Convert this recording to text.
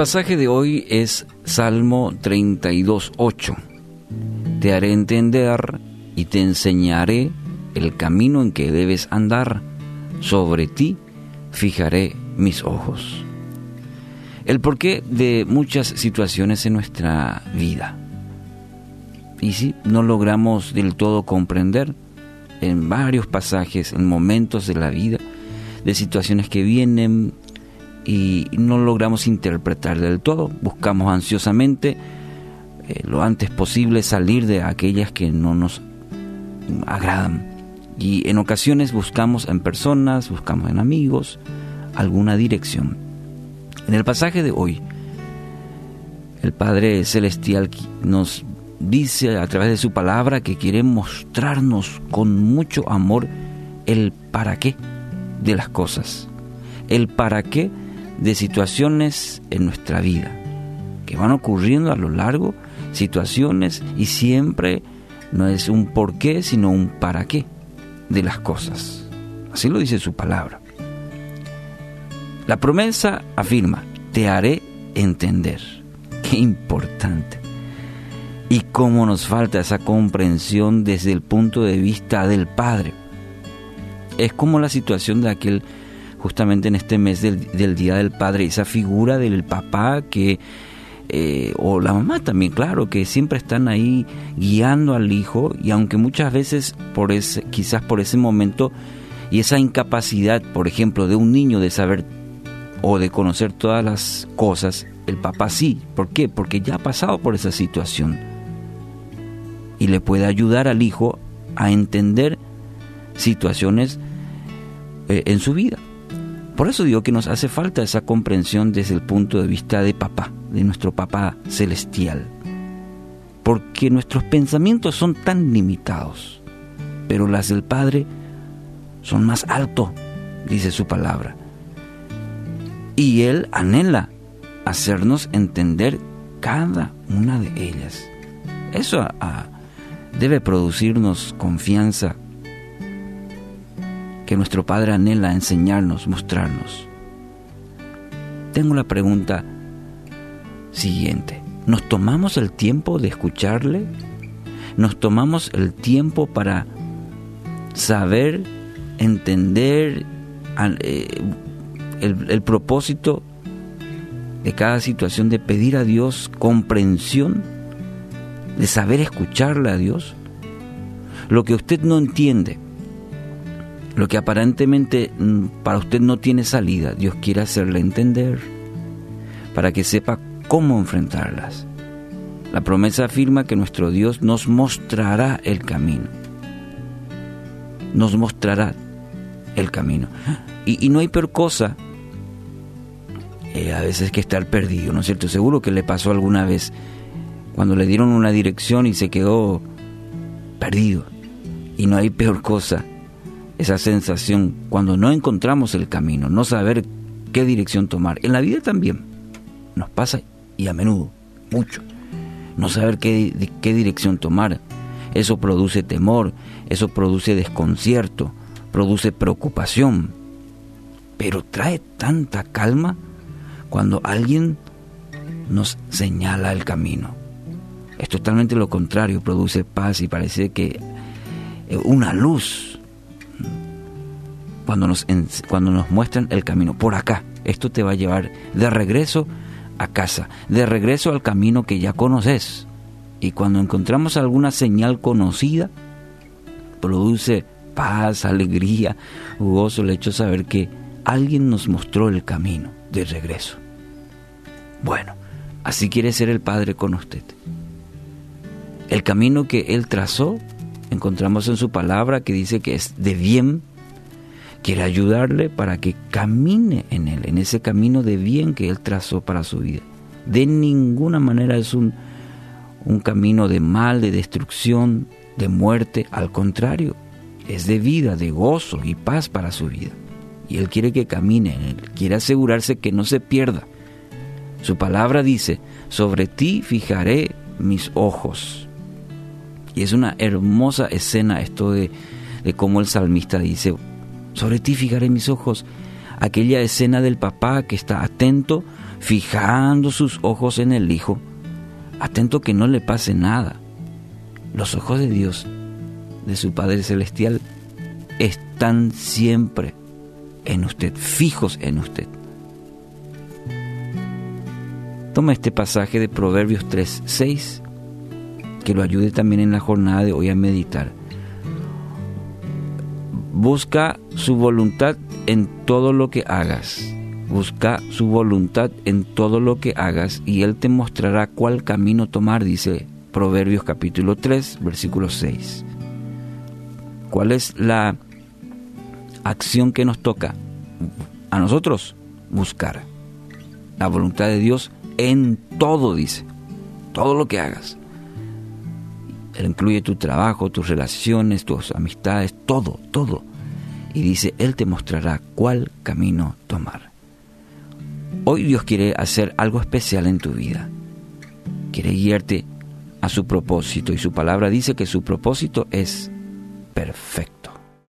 pasaje de hoy es Salmo 32.8. Te haré entender y te enseñaré el camino en que debes andar. Sobre ti fijaré mis ojos. El porqué de muchas situaciones en nuestra vida. Y si no logramos del todo comprender en varios pasajes, en momentos de la vida, de situaciones que vienen y no logramos interpretar del todo. Buscamos ansiosamente eh, lo antes posible salir de aquellas que no nos agradan. Y en ocasiones buscamos en personas, buscamos en amigos, alguna dirección. En el pasaje de hoy, el Padre Celestial nos dice a través de su palabra que quiere mostrarnos con mucho amor el para qué de las cosas, el para qué de situaciones en nuestra vida, que van ocurriendo a lo largo, situaciones y siempre no es un por qué, sino un para qué de las cosas. Así lo dice su palabra. La promesa afirma, te haré entender. Qué importante. Y cómo nos falta esa comprensión desde el punto de vista del Padre. Es como la situación de aquel, justamente en este mes del, Día del Padre, esa figura del papá que, eh, o la mamá también, claro, que siempre están ahí guiando al hijo y aunque muchas veces por ese, quizás por ese momento y esa incapacidad, por ejemplo, de un niño de saber o de conocer todas las cosas, el papá sí. ¿Por qué? Porque ya ha pasado por esa situación. Y le puede ayudar al hijo a entender situaciones eh, en su vida. Por eso digo que nos hace falta esa comprensión desde el punto de vista de papá, de nuestro papá celestial. Porque nuestros pensamientos son tan limitados, pero las del Padre son más altos, dice su palabra y Él anhela hacernos entender cada una de ellas. Eso debe producirnos confianza que nuestro Padre anhela enseñarnos, mostrarnos. Tengo la pregunta siguiente. ¿Nos tomamos el tiempo de escucharle? ¿Nos tomamos el tiempo para saber, entender, eh, el, propósito de cada situación de pedir a Dios comprensión, de saber escucharle a Dios. Lo que usted no entiende, lo que aparentemente mm, para usted no tiene salida, Dios quiere hacerle entender para que sepa cómo enfrentarlas. La promesa afirma que nuestro Dios nos mostrará el camino. Nos mostrará el camino. Y, no hay peor cosa eh, a veces que estar perdido, ¿no es cierto? Seguro que le pasó alguna vez cuando le dieron una dirección y se quedó perdido. Y no hay peor cosa, esa sensación cuando no encontramos el camino, no saber qué dirección tomar. En la vida también nos pasa y a menudo, mucho. No saber qué, qué dirección tomar. Eso produce temor, eso produce desconcierto, produce preocupación. Pero trae tanta calma cuando alguien nos señala el camino. Es totalmente lo contrario, produce paz y parece que eh, una luz cuando nos, cuando nos muestran el camino. Por acá, esto te va a llevar de regreso a casa, de regreso al camino que ya conoces. Y cuando encontramos alguna señal conocida, produce paz, alegría, gozo el hecho de saber que alguien nos mostró el camino de regreso. Bueno, así quiere ser el Padre con usted. El camino que Él trazó, encontramos en su palabra que dice que es de bien, quiere ayudarle para que camine en Él, en ese camino de bien que Él trazó para su vida. De ninguna manera es un, un camino de mal, de destrucción, de muerte, al contrario, es de vida, de gozo y paz para su vida y Él quiere que camine en Él, quiere asegurarse que no se pierda. Su palabra dice, sobre ti fijaré mis ojos. Y es una hermosa escena esto de, de cómo el salmista dice, sobre ti fijaré mis ojos. Aquella escena del papá que está atento fijando sus ojos en el Hijo, atento que no le pase nada. Los ojos de Dios, de su Padre Celestial, están siempre en usted, fijos en usted. Toma este pasaje de Proverbios 3, 6, que lo ayude también en la jornada de hoy a meditar. Busca su voluntad en todo lo que hagas. Busca su voluntad en todo lo que hagas y Él te mostrará cuál camino tomar, dice Proverbios capítulo 3, versículo 6. ¿Cuál es la acción que nos toca? A nosotros, buscar la voluntad de Dios en todo, dice, todo lo que hagas. Él incluye tu trabajo, tus relaciones, tus amistades, todo, todo. Y dice, Él te mostrará cuál camino tomar. Hoy Dios quiere hacer algo especial en tu vida. Quiere guiarte a su propósito y su palabra dice que su propósito es perfecto.